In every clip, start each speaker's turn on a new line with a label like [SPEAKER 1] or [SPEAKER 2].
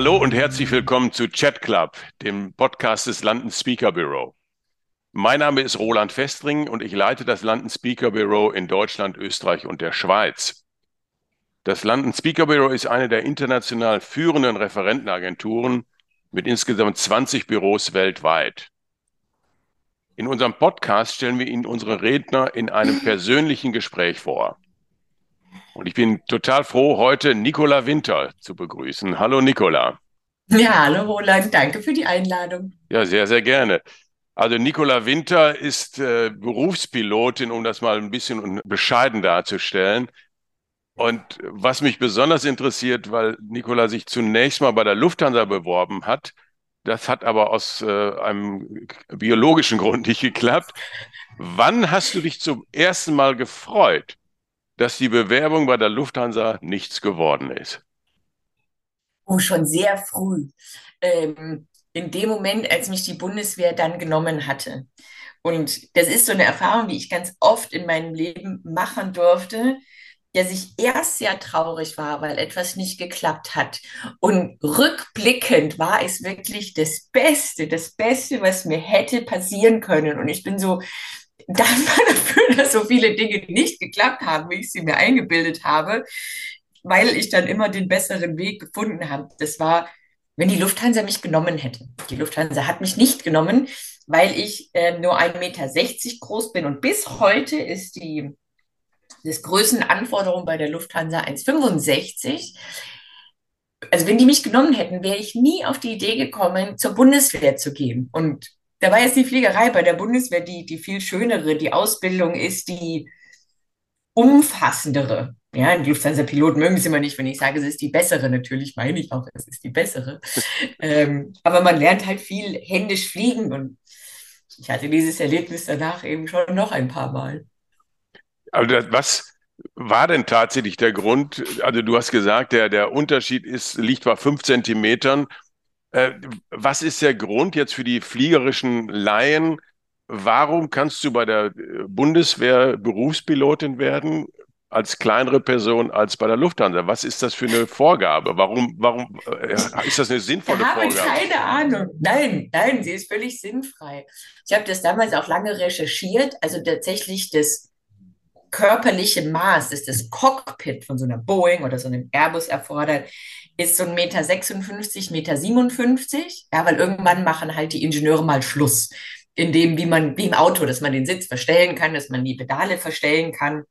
[SPEAKER 1] Hallo und herzlich willkommen zu Chat Club, dem Podcast des London Speaker Bureau. Mein Name ist Roland Festring und ich leite das London Speaker Bureau in Deutschland, Österreich und der Schweiz. Das London Speaker Bureau ist eine der international führenden Referentenagenturen mit insgesamt 20 Büros weltweit. In unserem Podcast stellen wir Ihnen unsere Redner in einem persönlichen Gespräch vor. Und ich bin total froh, heute Nicola Winter zu begrüßen. Hallo Nicola.
[SPEAKER 2] Ja, hallo Roland, danke für die Einladung.
[SPEAKER 1] Ja, sehr, sehr gerne. Also Nicola Winter ist äh, Berufspilotin, um das mal ein bisschen bescheiden darzustellen. Und was mich besonders interessiert, weil Nicola sich zunächst mal bei der Lufthansa beworben hat, das hat aber aus äh, einem biologischen Grund nicht geklappt. Wann hast du dich zum ersten Mal gefreut, dass die Bewerbung bei der Lufthansa nichts geworden ist?
[SPEAKER 2] Oh, schon sehr früh. Ähm, in dem Moment, als mich die Bundeswehr dann genommen hatte. Und das ist so eine Erfahrung, die ich ganz oft in meinem Leben machen durfte, dass ich erst sehr traurig war, weil etwas nicht geklappt hat. Und rückblickend war es wirklich das Beste, das Beste, was mir hätte passieren können. Und ich bin so dankbar dafür, dass so viele Dinge nicht geklappt haben, wie ich sie mir eingebildet habe, weil ich dann immer den besseren Weg gefunden habe. Das war, wenn die Lufthansa mich genommen hätte. Die Lufthansa hat mich nicht genommen, weil ich äh, nur 1,60 Meter groß bin. Und bis heute ist die das Größenanforderung bei der Lufthansa 1,65. Also wenn die mich genommen hätten, wäre ich nie auf die Idee gekommen, zur Bundeswehr zu gehen. Und da war jetzt die Fliegerei bei der Bundeswehr die, die viel schönere. Die Ausbildung ist die umfassendere. Ja, die Lufthansa-Piloten mögen es immer nicht, wenn ich sage, es ist die bessere. Natürlich meine ich auch, es ist die bessere. ähm, aber man lernt halt viel händisch fliegen und ich hatte dieses Erlebnis danach eben schon noch ein paar Mal.
[SPEAKER 1] Aber was war denn tatsächlich der Grund? Also du hast gesagt, der, der Unterschied ist, liegt bei fünf Zentimetern äh, was ist der Grund jetzt für die fliegerischen Laien? Warum kannst du bei der äh, Bundeswehr Berufspilotin werden als kleinere Person als bei der Lufthansa? Was ist das für eine Vorgabe? Warum, warum äh, ist das eine sinnvolle
[SPEAKER 2] ich habe
[SPEAKER 1] Vorgabe?
[SPEAKER 2] Keine Ahnung. Nein, nein, sie ist völlig sinnfrei. Ich habe das damals auch lange recherchiert. Also tatsächlich das körperliche Maß, das das Cockpit von so einer Boeing oder so einem Airbus erfordert, ist so ein Meter 56, Meter 57. Ja, weil irgendwann machen halt die Ingenieure mal Schluss. In dem, wie man, wie im Auto, dass man den Sitz verstellen kann, dass man die Pedale verstellen kann.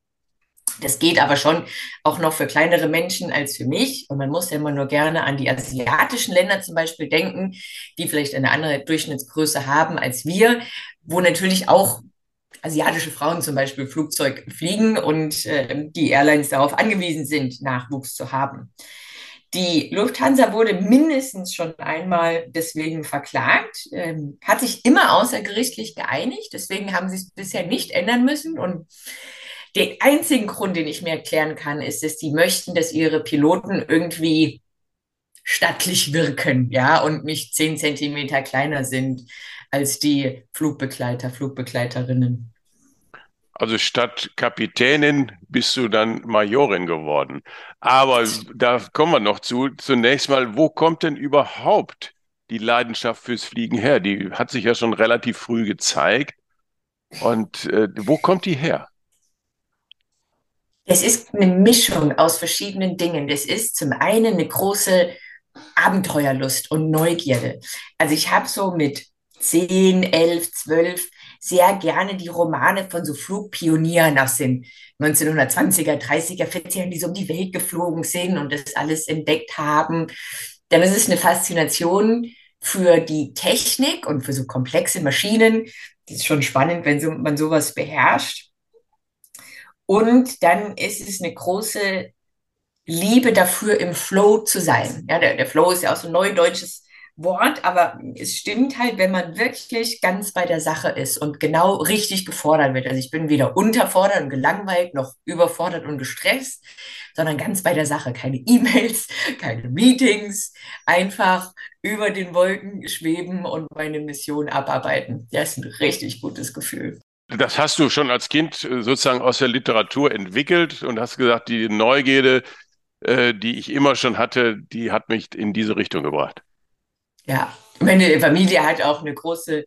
[SPEAKER 2] Das geht aber schon auch noch für kleinere Menschen als für mich. Und man muss ja immer nur gerne an die asiatischen Länder zum Beispiel denken, die vielleicht eine andere Durchschnittsgröße haben als wir, wo natürlich auch asiatische Frauen zum Beispiel Flugzeug fliegen und äh, die Airlines darauf angewiesen sind, Nachwuchs zu haben. Die Lufthansa wurde mindestens schon einmal deswegen verklagt, ähm, hat sich immer außergerichtlich geeinigt, deswegen haben sie es bisher nicht ändern müssen. Und der einzige Grund, den ich mir erklären kann, ist, dass die möchten, dass ihre Piloten irgendwie stattlich wirken, ja, und nicht zehn Zentimeter kleiner sind als die Flugbegleiter, Flugbegleiterinnen.
[SPEAKER 1] Also statt Kapitänin bist du dann Majorin geworden. Aber da kommen wir noch zu. Zunächst mal, wo kommt denn überhaupt die Leidenschaft fürs Fliegen her? Die hat sich ja schon relativ früh gezeigt. Und äh, wo kommt die her?
[SPEAKER 2] Es ist eine Mischung aus verschiedenen Dingen. Das ist zum einen eine große Abenteuerlust und Neugierde. Also ich habe so mit 10, 11, 12 sehr gerne die Romane von so Flugpionieren aus den 1920er, 30er, 40er, die so um die Welt geflogen sind und das alles entdeckt haben. Dann ist es eine Faszination für die Technik und für so komplexe Maschinen. Das ist schon spannend, wenn so, man sowas beherrscht. Und dann ist es eine große Liebe dafür, im Flow zu sein. Ja, der, der Flow ist ja auch so ein neudeutsches Wort, aber es stimmt halt, wenn man wirklich ganz bei der Sache ist und genau richtig gefordert wird. Also ich bin weder unterfordert und gelangweilt noch überfordert und gestresst, sondern ganz bei der Sache. Keine E-Mails, keine Meetings, einfach über den Wolken schweben und meine Mission abarbeiten. Das ist ein richtig gutes Gefühl.
[SPEAKER 1] Das hast du schon als Kind sozusagen aus der Literatur entwickelt und hast gesagt, die Neugierde äh, die ich immer schon hatte, die hat mich in diese Richtung gebracht.
[SPEAKER 2] Ja, meine Familie hat auch eine große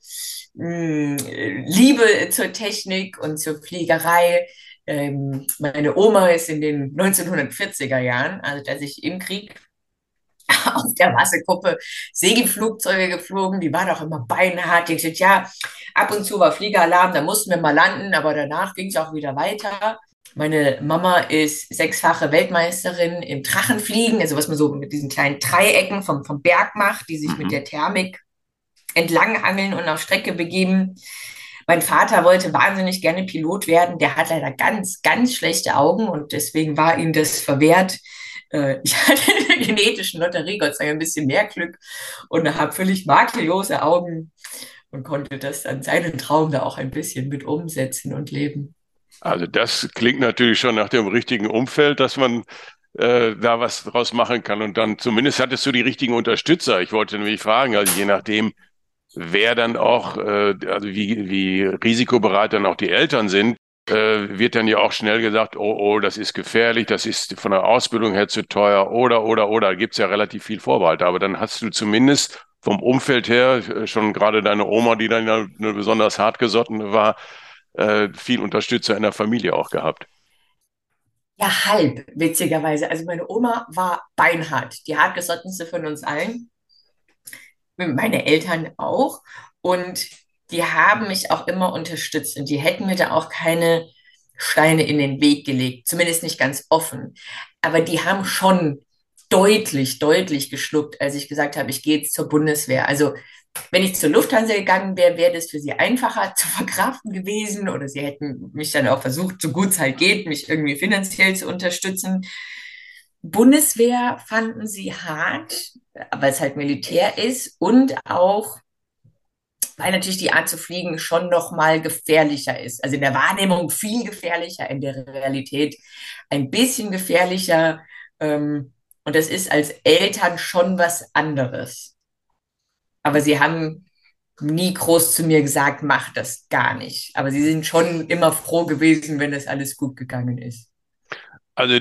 [SPEAKER 2] mh, hm, Liebe zur Technik und zur Fliegerei. Ähm, meine Oma ist in den 1940er Jahren, also als ich im Krieg auf der Wasserkuppe Segelflugzeuge geflogen, die war doch immer beinhart. Die gesagt, ja, ab und zu war Fliegeralarm, da mussten wir mal landen, aber danach ging es auch wieder weiter. Meine Mama ist sechsfache Weltmeisterin im Drachenfliegen, also was man so mit diesen kleinen Dreiecken vom, vom Berg macht, die sich mhm. mit der Thermik entlanghangeln und auf Strecke begeben. Mein Vater wollte wahnsinnig gerne Pilot werden. Der hat leider ganz, ganz schlechte Augen und deswegen war ihm das verwehrt. Äh, ich hatte in der genetischen Lotterie Gott sei Dank ein bisschen mehr Glück und habe völlig makellose Augen und konnte das dann seinen Traum da auch ein bisschen mit umsetzen und leben.
[SPEAKER 1] Also das klingt natürlich schon nach dem richtigen Umfeld, dass man äh, da was draus machen kann. Und dann zumindest hattest du die richtigen Unterstützer. Ich wollte nämlich fragen, also je nachdem, wer dann auch, äh, also wie, wie risikobereit dann auch die Eltern sind, äh, wird dann ja auch schnell gesagt, oh, oh, das ist gefährlich, das ist von der Ausbildung her zu teuer oder, oder, oder. Da gibt's ja relativ viel Vorbehalte. Aber dann hast du zumindest vom Umfeld her, äh, schon gerade deine Oma, die dann ja besonders hartgesottene war, äh, viel Unterstützer in der Familie auch gehabt.
[SPEAKER 2] Ja, halb, witzigerweise. Also meine Oma war beinhart, die hartgesottenste von uns allen. Meine Eltern auch. Und die haben mich auch immer unterstützt und die hätten mir da auch keine Steine in den Weg gelegt, zumindest nicht ganz offen. Aber die haben schon deutlich, deutlich geschluckt, als ich gesagt habe, ich gehe jetzt zur Bundeswehr. Also wenn ich zur Lufthansa gegangen wäre, wäre das für sie einfacher zu verkraften gewesen oder sie hätten mich dann auch versucht, so gut es halt geht, mich irgendwie finanziell zu unterstützen. Bundeswehr fanden sie hart, weil es halt Militär ist und auch weil natürlich die Art zu fliegen schon noch mal gefährlicher ist. Also in der Wahrnehmung viel gefährlicher, in der Realität ein bisschen gefährlicher. Ähm, und das ist als Eltern schon was anderes. Aber sie haben nie groß zu mir gesagt, mach das gar nicht. Aber sie sind schon immer froh gewesen, wenn das alles gut gegangen ist.
[SPEAKER 1] Also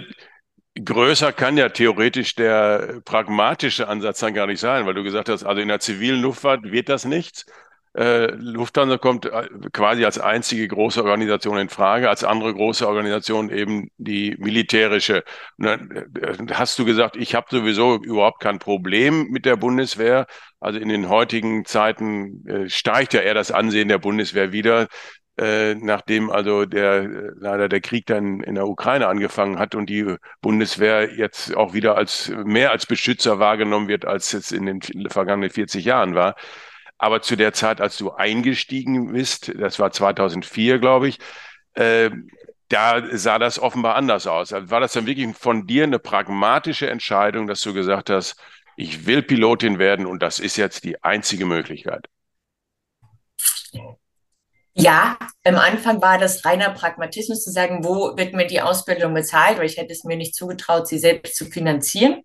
[SPEAKER 1] größer kann ja theoretisch der pragmatische Ansatz dann gar nicht sein, weil du gesagt hast, also in der zivilen Luftfahrt wird das nichts. Äh, Lufthansa kommt äh, quasi als einzige große Organisation in Frage, als andere große Organisation eben die militärische. Und dann äh, hast du gesagt, ich habe sowieso überhaupt kein Problem mit der Bundeswehr. Also in den heutigen Zeiten äh, steigt ja eher das Ansehen der Bundeswehr wieder, äh, nachdem also der leider der Krieg dann in der Ukraine angefangen hat und die Bundeswehr jetzt auch wieder als mehr als Beschützer wahrgenommen wird, als es in den vergangenen 40 Jahren war. Aber zu der Zeit, als du eingestiegen bist, das war 2004, glaube ich, äh, da sah das offenbar anders aus. Also war das dann wirklich von dir eine pragmatische Entscheidung, dass du gesagt hast, ich will Pilotin werden und das ist jetzt die einzige Möglichkeit?
[SPEAKER 2] Ja, am Anfang war das reiner Pragmatismus zu sagen, wo wird mir die Ausbildung bezahlt, weil ich hätte es mir nicht zugetraut, sie selbst zu finanzieren.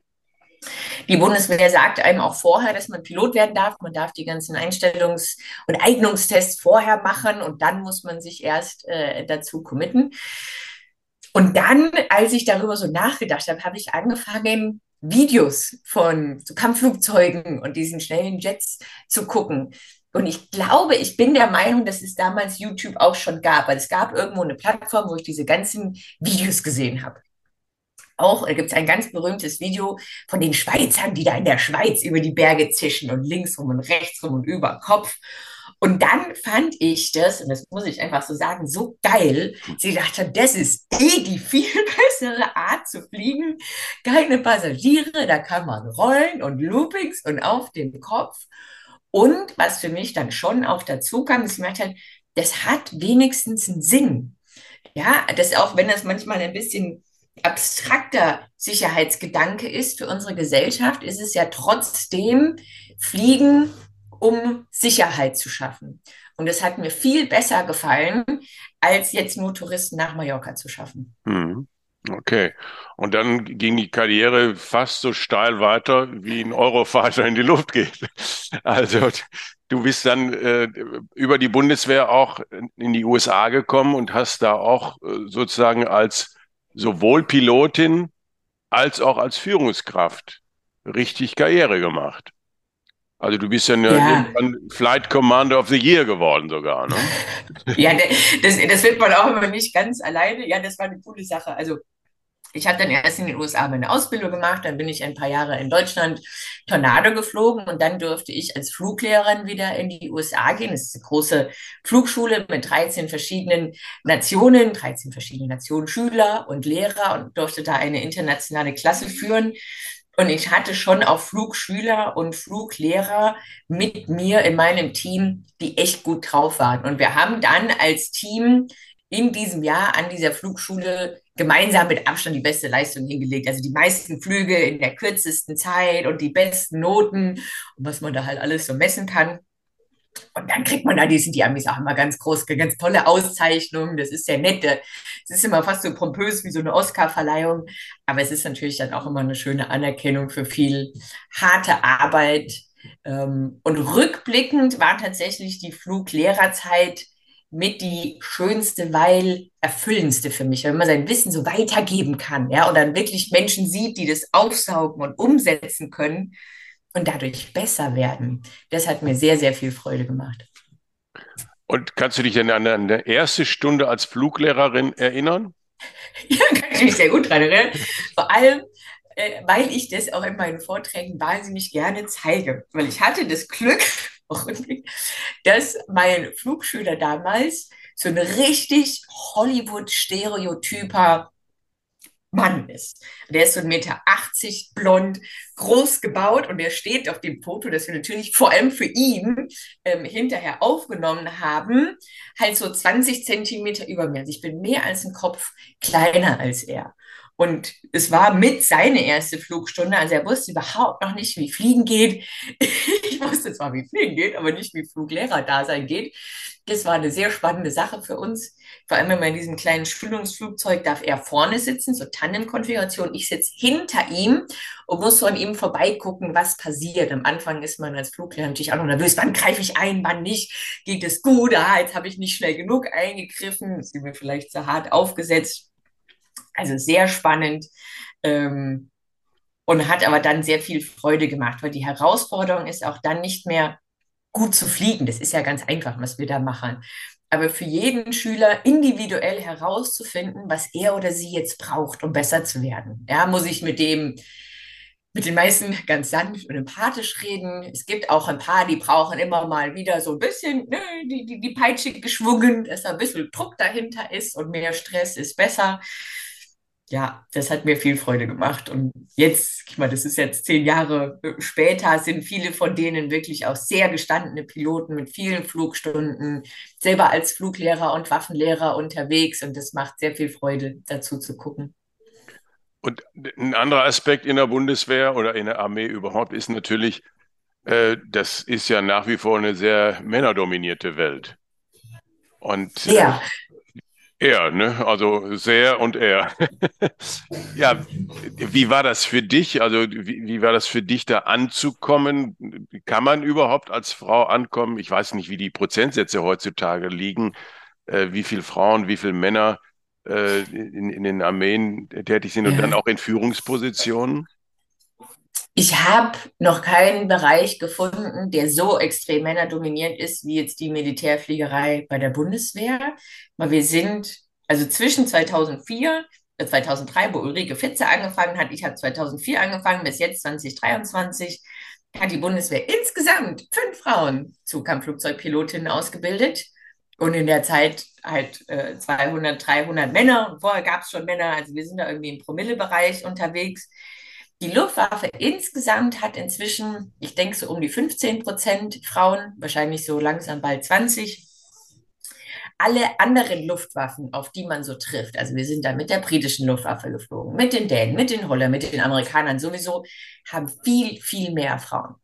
[SPEAKER 2] Die Bundeswehr sagt einem auch vorher, dass man Pilot werden darf. Man darf die ganzen Einstellungs- und Eignungstests vorher machen und dann muss man sich erst äh, dazu committen. Und dann, als ich darüber so nachgedacht habe, habe ich angefangen, Videos von so Kampfflugzeugen und diesen schnellen Jets zu gucken. Und ich glaube, ich bin der Meinung, dass es damals YouTube auch schon gab, weil es gab irgendwo eine Plattform, wo ich diese ganzen Videos gesehen habe auch, da gibt es ein ganz berühmtes Video von den Schweizern, die da in der Schweiz über die Berge zischen und links rum und rechts rum und über Kopf. Und dann fand ich das, und das muss ich einfach so sagen, so geil. Sie dachte, das ist eh die viel bessere Art zu fliegen. Keine Passagiere, da kann man rollen und Loopings und auf den Kopf. Und was für mich dann schon auch dazu kam, ist, ich halt, das hat wenigstens einen Sinn. Ja, das auch, wenn das manchmal ein bisschen abstrakter Sicherheitsgedanke ist für unsere Gesellschaft, ist es ja trotzdem Fliegen, um Sicherheit zu schaffen. Und es hat mir viel besser gefallen, als jetzt nur Touristen nach Mallorca zu schaffen.
[SPEAKER 1] Mhm. Okay. Und dann ging die Karriere fast so steil weiter, wie ein Eurofighter in die Luft geht. Also du bist dann äh, über die Bundeswehr auch in die USA gekommen und hast da auch äh, sozusagen als sowohl Pilotin als auch als Führungskraft richtig Karriere gemacht. Also du bist ja, ja. Flight Commander of the Year geworden sogar, ne?
[SPEAKER 2] ja, das, das wird man auch immer nicht ganz alleine. Ja, das war eine coole Sache. Also ich habe dann erst in den USA meine Ausbildung gemacht, dann bin ich ein paar Jahre in Deutschland Tornado geflogen und dann durfte ich als Fluglehrerin wieder in die USA gehen. Das ist eine große Flugschule mit 13 verschiedenen Nationen, 13 verschiedene Nationen Schüler und Lehrer und durfte da eine internationale Klasse führen. Und ich hatte schon auch Flugschüler und Fluglehrer mit mir in meinem Team, die echt gut drauf waren. Und wir haben dann als Team in diesem Jahr an dieser Flugschule gemeinsam mit Abstand die beste Leistung hingelegt. Also die meisten Flüge in der kürzesten Zeit und die besten Noten und was man da halt alles so messen kann. Und dann kriegt man da, die sind die Amis auch immer ganz groß, ganz tolle Auszeichnungen. Das ist sehr nett. Es ist immer fast so pompös wie so eine Oscar-Verleihung. Aber es ist natürlich dann auch immer eine schöne Anerkennung für viel harte Arbeit. Ähm, und rückblickend war tatsächlich die Fluglehrerzeit mit die schönste, weil erfüllendste für mich, wenn man sein Wissen so weitergeben kann, ja, und dann wirklich Menschen sieht, die das aufsaugen und umsetzen können und dadurch besser werden. Das hat mir sehr, sehr viel Freude gemacht.
[SPEAKER 1] Und kannst du dich denn an eine erste Stunde als Fluglehrerin erinnern?
[SPEAKER 2] Ja, kann ich mich sehr gut daran erinnern. Vor allem, äh, weil ich das auch in meinen Vorträgen wahnsinnig gerne zeige. Weil ich hatte das Glück, dass mein Flugschüler damals so ein richtig Hollywood-Stereotyper Mann ist. Der ist so 1,80 Meter blond, groß gebaut und der steht auf dem Foto, das wir natürlich vor allem für ihn ähm, hinterher aufgenommen haben, halt so 20 Zentimeter über mir. Also ich bin mehr als ein Kopf kleiner als er. Und es war mit seine erste Flugstunde. Also er wusste überhaupt noch nicht, wie Fliegen geht. Ich wusste zwar, wie Fliegen geht, aber nicht, wie Fluglehrer da sein geht. Das war eine sehr spannende Sache für uns. Vor allem, wenn man in diesem kleinen Schulungsflugzeug darf er vorne sitzen, so Tandem-Konfiguration. Ich sitze hinter ihm und muss so an ihm vorbeigucken, was passiert. Am Anfang ist man als Fluglehrer natürlich auch noch nervös. Wann greife ich ein, wann nicht? Geht es gut? Ah, jetzt habe ich nicht schnell genug eingegriffen. Ist mir vielleicht zu hart aufgesetzt. Also sehr spannend. Ähm, und hat aber dann sehr viel Freude gemacht, weil die Herausforderung ist auch dann nicht mehr gut zu fliegen. Das ist ja ganz einfach, was wir da machen. Aber für jeden Schüler individuell herauszufinden, was er oder sie jetzt braucht, um besser zu werden. Ja, muss ich mit dem, mit den meisten ganz sanft und empathisch reden. Es gibt auch ein paar, die brauchen immer mal wieder so ein bisschen ne, die, die, die Peitsche geschwungen, dass da ein bisschen Druck dahinter ist und mehr Stress ist besser ja, das hat mir viel Freude gemacht. Und jetzt, ich meine, das ist jetzt zehn Jahre später, sind viele von denen wirklich auch sehr gestandene Piloten mit vielen Flugstunden, selber als Fluglehrer und Waffenlehrer unterwegs. Und das macht sehr viel Freude, dazu zu gucken.
[SPEAKER 1] Und ein anderer Aspekt in der Bundeswehr oder in der Armee überhaupt ist natürlich, äh, das ist ja nach wie vor eine sehr männerdominierte Welt. Und äh, ja. Er, ne? Also sehr und er. ja, wie war das für dich? Also wie, wie war das für dich, da anzukommen? Kann man überhaupt als Frau ankommen? Ich weiß nicht, wie die Prozentsätze heutzutage liegen, äh, wie viele Frauen, wie viele Männer äh, in, in den Armeen tätig sind und dann auch in Führungspositionen.
[SPEAKER 2] Ich habe noch keinen Bereich gefunden, der so extrem männerdominiert ist wie jetzt die Militärfliegerei bei der Bundeswehr. Weil wir sind, also zwischen 2004 2003, äh, wo Ulrike Fitze angefangen hat, ich habe 2004 angefangen, bis jetzt 2023, hat die Bundeswehr insgesamt fünf Frauen zu Kampfflugzeugpilotinnen ausgebildet. Und in der Zeit halt äh, 200, 300 Männer. Und vorher gab es schon Männer, also wir sind da irgendwie im Promillebereich unterwegs. Die Luftwaffe insgesamt hat inzwischen, ich denke, so um die 15 Prozent Frauen, wahrscheinlich so langsam bald 20. Alle anderen Luftwaffen, auf die man so trifft, also wir sind da mit der britischen Luftwaffe geflogen, mit den Dänen, mit den Holländern, mit den Amerikanern sowieso, haben viel, viel mehr Frauen.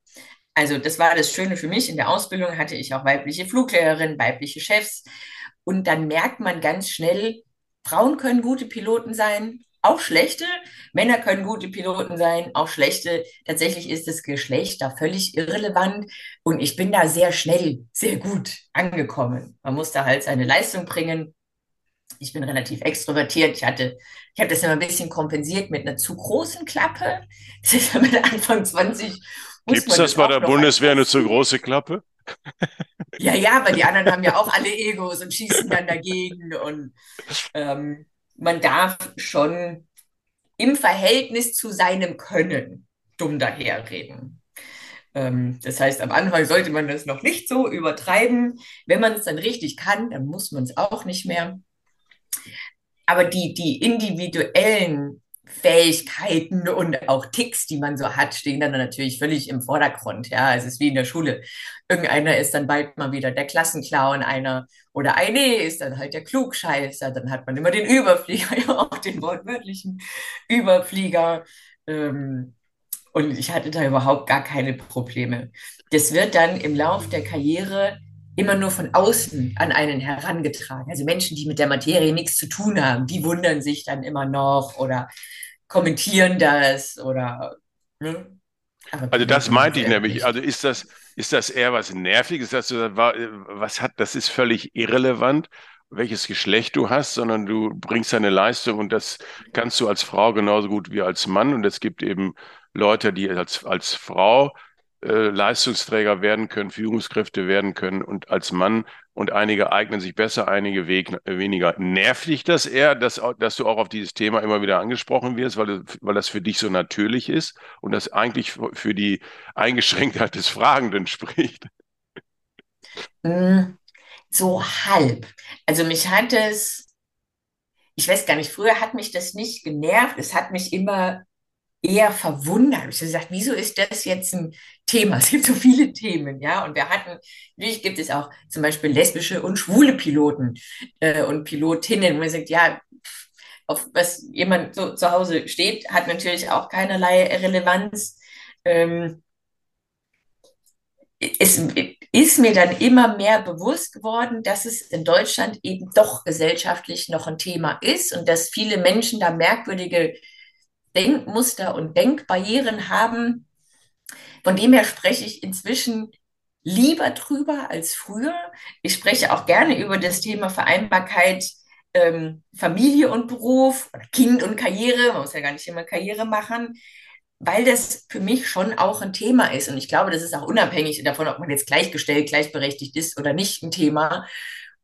[SPEAKER 2] Also das war das Schöne für mich. In der Ausbildung hatte ich auch weibliche Fluglehrerinnen, weibliche Chefs. Und dann merkt man ganz schnell, Frauen können gute Piloten sein, auch schlechte. Männer können gute Piloten sein, auch schlechte. Tatsächlich ist das Geschlecht da völlig irrelevant. Und ich bin da sehr schnell, sehr gut angekommen. Man muss da halt seine Leistung bringen. ich bin relativ extrovertiert. Ich hatte, ich habe das immer ein bisschen kompensiert mit einer zu großen Klappe. Das ist mit Anfang 20.
[SPEAKER 1] Gibt es das bei der Bundeswehr eine zu große Klappe?
[SPEAKER 2] Ja, ja, weil die anderen haben ja auch alle Egos und schießen dann dagegen. Und ähm, man darf schon im Verhältnis zu seinem Können dumm daherreden. Ähm, das heißt, am Anfang sollte man das noch nicht so übertreiben. Wenn man es dann richtig kann, dann muss man es auch nicht mehr. Aber die, die individuellen Fähigkeiten und auch Ticks, die man so hat, stehen dann natürlich völlig im Vordergrund. Ja, es ist wie in der Schule. Irgendeiner ist dann bald mal wieder der Klassenclown, einer oder eine ist dann halt der Klugscheißer. Dann hat man immer den Überflieger, ja auch den wortwörtlichen Überflieger. Ähm, und ich hatte da überhaupt gar keine Probleme. Das wird dann im Lauf der Karriere immer nur von außen an einen herangetragen. Also Menschen, die mit der Materie nichts zu tun haben, die wundern sich dann immer noch oder kommentieren das oder.
[SPEAKER 1] Ne? Also das meinte ich nämlich. Also ist das, ist das eher was Nerviges, dass du was hat, das ist völlig irrelevant, welches Geschlecht du hast, sondern du bringst deine Leistung und das kannst du als Frau genauso gut wie als Mann. Und es gibt eben Leute, die als, als Frau äh, Leistungsträger werden können, Führungskräfte werden können und als Mann und einige eignen sich besser, einige weg, weniger. Nervt dich das eher, dass, dass du auch auf dieses Thema immer wieder angesprochen wirst, weil, weil das für dich so natürlich ist und das eigentlich für die Eingeschränktheit des Fragenden spricht?
[SPEAKER 2] Hm, so halb. Also mich hat es, ich weiß gar nicht, früher hat mich das nicht genervt, es hat mich immer eher verwundert. Ich habe gesagt, wieso ist das jetzt ein Thema? Es gibt so viele Themen, ja. Und wir hatten, natürlich gibt es auch zum Beispiel lesbische und schwule Piloten äh, und Pilotinnen, wo man sagt, ja, auf was jemand so zu Hause steht, hat natürlich auch keinerlei Relevanz. Ähm, es ist mir dann immer mehr bewusst geworden, dass es in Deutschland eben doch gesellschaftlich noch ein Thema ist und dass viele Menschen da merkwürdige Denkmuster und Denkbarrieren haben. Von dem her spreche ich inzwischen lieber drüber als früher. Ich spreche auch gerne über das Thema Vereinbarkeit ähm, Familie und Beruf Kind und Karriere. Man muss ja gar nicht immer Karriere machen, weil das für mich schon auch ein Thema ist. Und ich glaube, das ist auch unabhängig davon, ob man jetzt gleichgestellt, gleichberechtigt ist oder nicht ein Thema.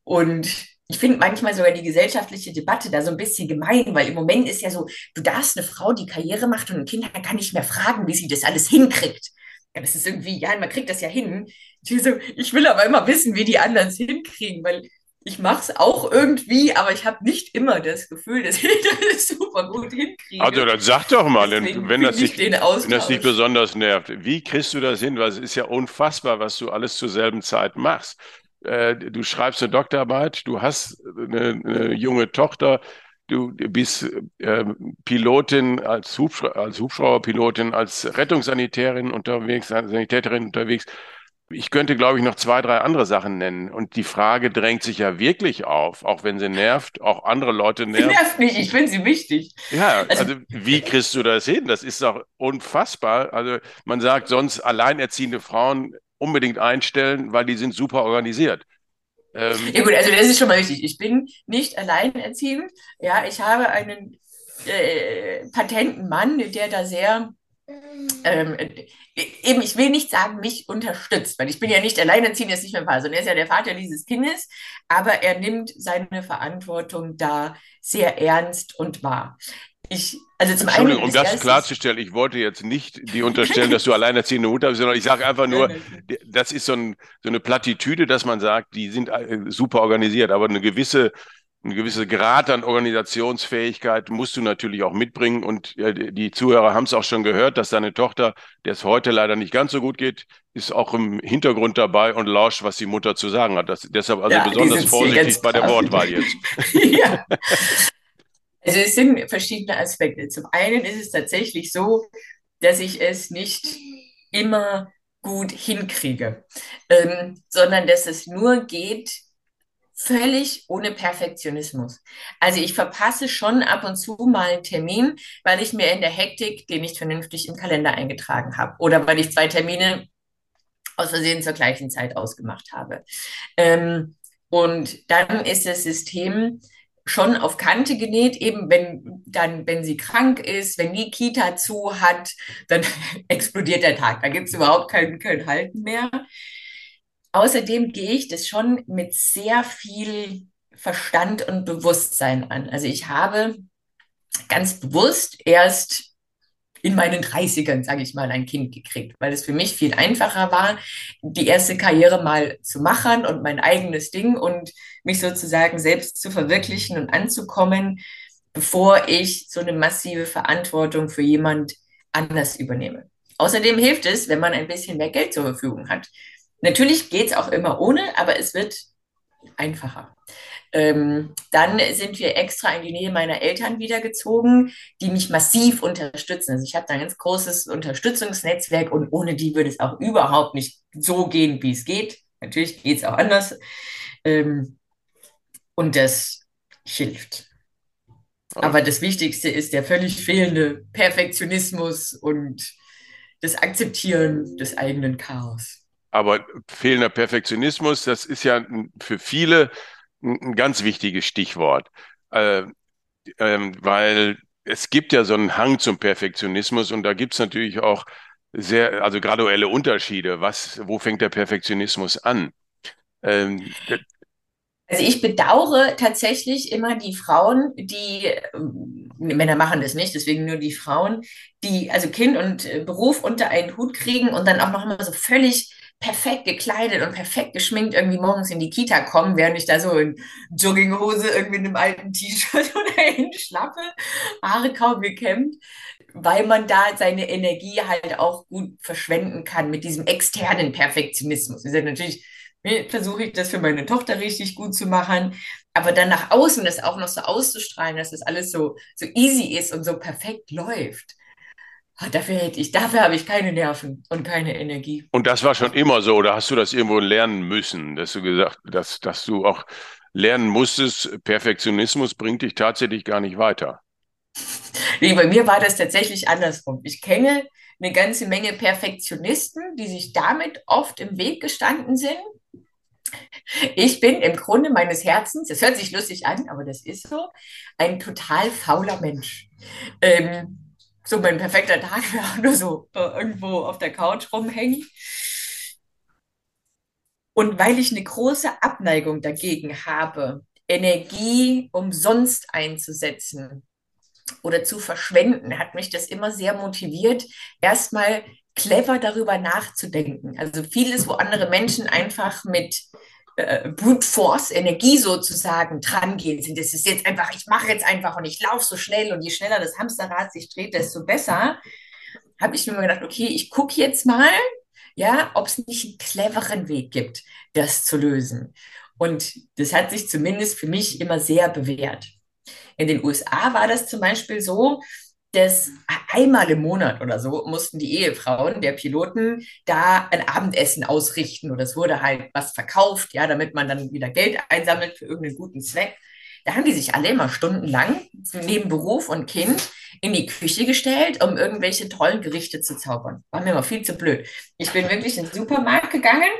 [SPEAKER 2] Und ich finde manchmal sogar die gesellschaftliche Debatte da so ein bisschen gemein, weil im Moment ist ja so, du darfst eine Frau, die Karriere macht und ein Kind hat, gar nicht mehr fragen, wie sie das alles hinkriegt. Ja, das ist irgendwie, ja, man kriegt das ja hin. Ich, so, ich will aber immer wissen, wie die anderen es hinkriegen, weil ich mache es auch irgendwie, aber ich habe nicht immer das Gefühl, dass ich das super gut hinkriege.
[SPEAKER 1] Also dann sag doch mal, wenn das, nicht, wenn das nicht besonders nervt, wie kriegst du das hin? Weil es ist ja unfassbar, was du alles zur selben Zeit machst äh, du schreibst eine Doktorarbeit, du hast eine, eine junge Tochter, du bist äh, Pilotin als, Hubschra als Hubschrauberpilotin, als Rettungssanitärin unterwegs, Sanitäterin unterwegs. Ich könnte, glaube ich, noch zwei, drei andere Sachen nennen. Und die Frage drängt sich ja wirklich auf, auch wenn sie nervt, auch andere Leute nervt.
[SPEAKER 2] Sie nervt mich, ich finde sie wichtig.
[SPEAKER 1] Ja, also, also wie kriegst du das hin? Das ist doch unfassbar. Also man sagt sonst, alleinerziehende Frauen unbedingt einstellen, weil die sind super organisiert.
[SPEAKER 2] Ähm, ja gut, also das ist schon mal wichtig. Ich bin nicht alleinerziehend. Ja, ich habe einen äh, patenten Mann, der da sehr ähm, eben, ich will nicht sagen, mich unterstützt, weil ich bin ja nicht alleinerziehend, ist nicht mein Vater, sondern er ist ja der Vater dieses Kindes, aber er nimmt seine Verantwortung da sehr ernst und wahr. Ich, also zum
[SPEAKER 1] Entschuldigung, einen um das klarzustellen, ich wollte jetzt nicht dir unterstellen, dass du alleinerziehende Mutter bist, sondern ich sage einfach nur, das ist so, ein, so, eine Plattitüde, dass man sagt, die sind äh, super organisiert, aber eine gewisse, ein gewisser Grad an Organisationsfähigkeit musst du natürlich auch mitbringen. Und die Zuhörer haben es auch schon gehört, dass deine Tochter, der es heute leider nicht ganz so gut geht, ist auch im Hintergrund dabei und lauscht, was die Mutter zu sagen hat. Das, deshalb also ja, besonders vorsichtig bei der Wortwahl jetzt. ja.
[SPEAKER 2] Also es sind verschiedene Aspekte. Zum einen ist es tatsächlich so, dass ich es nicht immer gut hinkriege, ähm, sondern dass es nur geht völlig ohne Perfektionismus. Also ich verpasse schon ab und zu mal einen Termin, weil ich mir in der Hektik den nicht vernünftig im Kalender eingetragen habe oder weil ich zwei Termine aus Versehen zur gleichen Zeit ausgemacht habe. Ähm, und dann ist das System schon auf Kante genäht, eben wenn dann, wenn sie krank ist, wenn die Kita zu hat, dann explodiert der Tag. Da gibt es überhaupt kein, kein Halten mehr. Außerdem gehe ich das schon mit sehr viel Verstand und Bewusstsein an. Also ich habe ganz bewusst erst in meinen 30ern, sage ich mal, ein Kind gekriegt, weil es für mich viel einfacher war, die erste Karriere mal zu machen und mein eigenes Ding und mich sozusagen selbst zu verwirklichen und anzukommen, bevor ich so eine massive Verantwortung für jemand anders übernehme. Außerdem hilft es, wenn man ein bisschen mehr Geld zur Verfügung hat. Natürlich geht es auch immer ohne, aber es wird einfacher. Ähm, dann sind wir extra in die Nähe meiner Eltern wiedergezogen, die mich massiv unterstützen. Also ich habe da ein ganz großes Unterstützungsnetzwerk und ohne die würde es auch überhaupt nicht so gehen, wie es geht. Natürlich geht es auch anders. Ähm, und das hilft. Aber das Wichtigste ist der völlig fehlende Perfektionismus und das Akzeptieren des eigenen Chaos.
[SPEAKER 1] Aber fehlender Perfektionismus, das ist ja für viele ein ganz wichtiges Stichwort, äh, äh, weil es gibt ja so einen Hang zum Perfektionismus und da gibt es natürlich auch sehr, also graduelle Unterschiede. Was, wo fängt der Perfektionismus an? Ähm,
[SPEAKER 2] also ich bedauere tatsächlich immer die Frauen, die, ähm, Männer machen das nicht, deswegen nur die Frauen, die also Kind und äh, Beruf unter einen Hut kriegen und dann auch noch immer so völlig perfekt gekleidet und perfekt geschminkt irgendwie morgens in die Kita kommen, während ich da so in Jogginghose irgendwie in einem alten T-Shirt oder in Schlappe, Haare kaum gekämmt, weil man da seine Energie halt auch gut verschwenden kann mit diesem externen Perfektionismus. Ist ja natürlich, versuche ich das für meine Tochter richtig gut zu machen, aber dann nach außen das auch noch so auszustrahlen, dass das alles so, so easy ist und so perfekt läuft dafür hätte ich, dafür habe ich keine Nerven und keine Energie.
[SPEAKER 1] Und das war schon immer so, oder hast du das irgendwo lernen müssen, dass du gesagt, dass, dass du auch lernen musstest, Perfektionismus bringt dich tatsächlich gar nicht weiter?
[SPEAKER 2] Nee, bei mir war das tatsächlich andersrum. Ich kenne eine ganze Menge Perfektionisten, die sich damit oft im Weg gestanden sind. Ich bin im Grunde meines Herzens, das hört sich lustig an, aber das ist so, ein total fauler Mensch. Ähm, so mein perfekter Tag wäre auch nur so äh, irgendwo auf der Couch rumhängen. Und weil ich eine große Abneigung dagegen habe, Energie umsonst einzusetzen oder zu verschwenden, hat mich das immer sehr motiviert, erstmal clever darüber nachzudenken. Also vieles, wo andere Menschen einfach mit äh, Brute Force Energie sozusagen dran gehen. Das ist jetzt einfach, ich mache jetzt einfach und ich laufe so schnell und je schneller das Hamsterrad sich dreht, desto besser. Habe ich mir mal gedacht, okay, ich gucke jetzt mal, ja, ob es nicht einen cleveren Weg gibt, das zu lösen. Und das hat sich zumindest für mich immer sehr bewährt. In den USA war das zum Beispiel so, dass einmal im Monat oder so mussten die Ehefrauen der Piloten da ein Abendessen ausrichten oder es wurde halt was verkauft, ja, damit man dann wieder Geld einsammelt für irgendeinen guten Zweck. Da haben die sich alle immer stundenlang neben Beruf und Kind in die Küche gestellt, um irgendwelche tollen Gerichte zu zaubern. War mir immer viel zu blöd. Ich bin wirklich in den Supermarkt gegangen,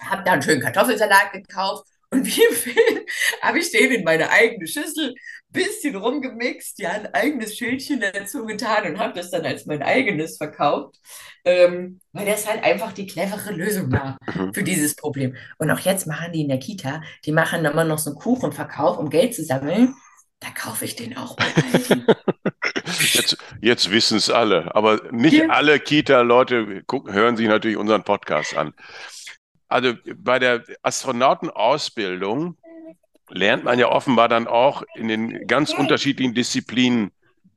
[SPEAKER 2] habe da einen schönen Kartoffelsalat gekauft und wie im Film habe ich den in meine eigene Schüssel bisschen rumgemixt, ja, ein eigenes Schildchen dazu getan und habe das dann als mein eigenes verkauft, ähm, weil das halt einfach die clevere Lösung war mhm. für dieses Problem. Und auch jetzt machen die in der Kita, die machen immer noch so einen Kuchenverkauf, um Geld zu sammeln. Da kaufe ich den auch bei Aldi.
[SPEAKER 1] Jetzt, jetzt wissen es alle, aber nicht ja. alle Kita-Leute hören sich natürlich unseren Podcast an. Also bei der Astronautenausbildung lernt man ja offenbar dann auch in den ganz unterschiedlichen Disziplinen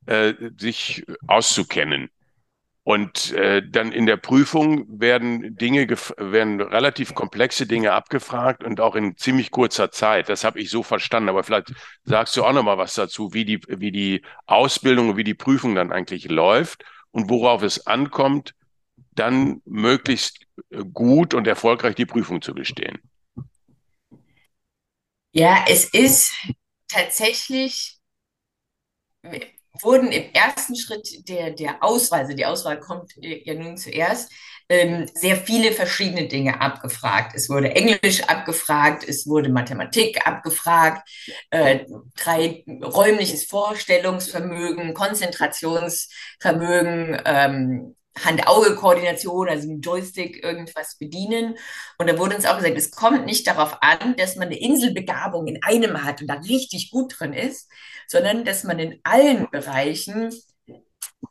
[SPEAKER 1] äh, sich auszukennen. Und äh, dann in der Prüfung werden Dinge, werden relativ komplexe Dinge abgefragt und auch in ziemlich kurzer Zeit. Das habe ich so verstanden. Aber vielleicht sagst du auch noch mal was dazu, wie die, wie die Ausbildung und wie die Prüfung dann eigentlich läuft und worauf es ankommt, dann möglichst gut und erfolgreich die Prüfung zu bestehen.
[SPEAKER 2] Ja, es ist tatsächlich, wurden im ersten Schritt der, der Auswahl, also die Auswahl kommt ja nun zuerst, ähm, sehr viele verschiedene Dinge abgefragt. Es wurde Englisch abgefragt, es wurde Mathematik abgefragt, äh, drei räumliches Vorstellungsvermögen, Konzentrationsvermögen, ähm, Hand-Auge-Koordination, also mit Joystick irgendwas bedienen. Und da wurde uns auch gesagt, es kommt nicht darauf an, dass man eine Inselbegabung in einem hat und da richtig gut drin ist, sondern dass man in allen Bereichen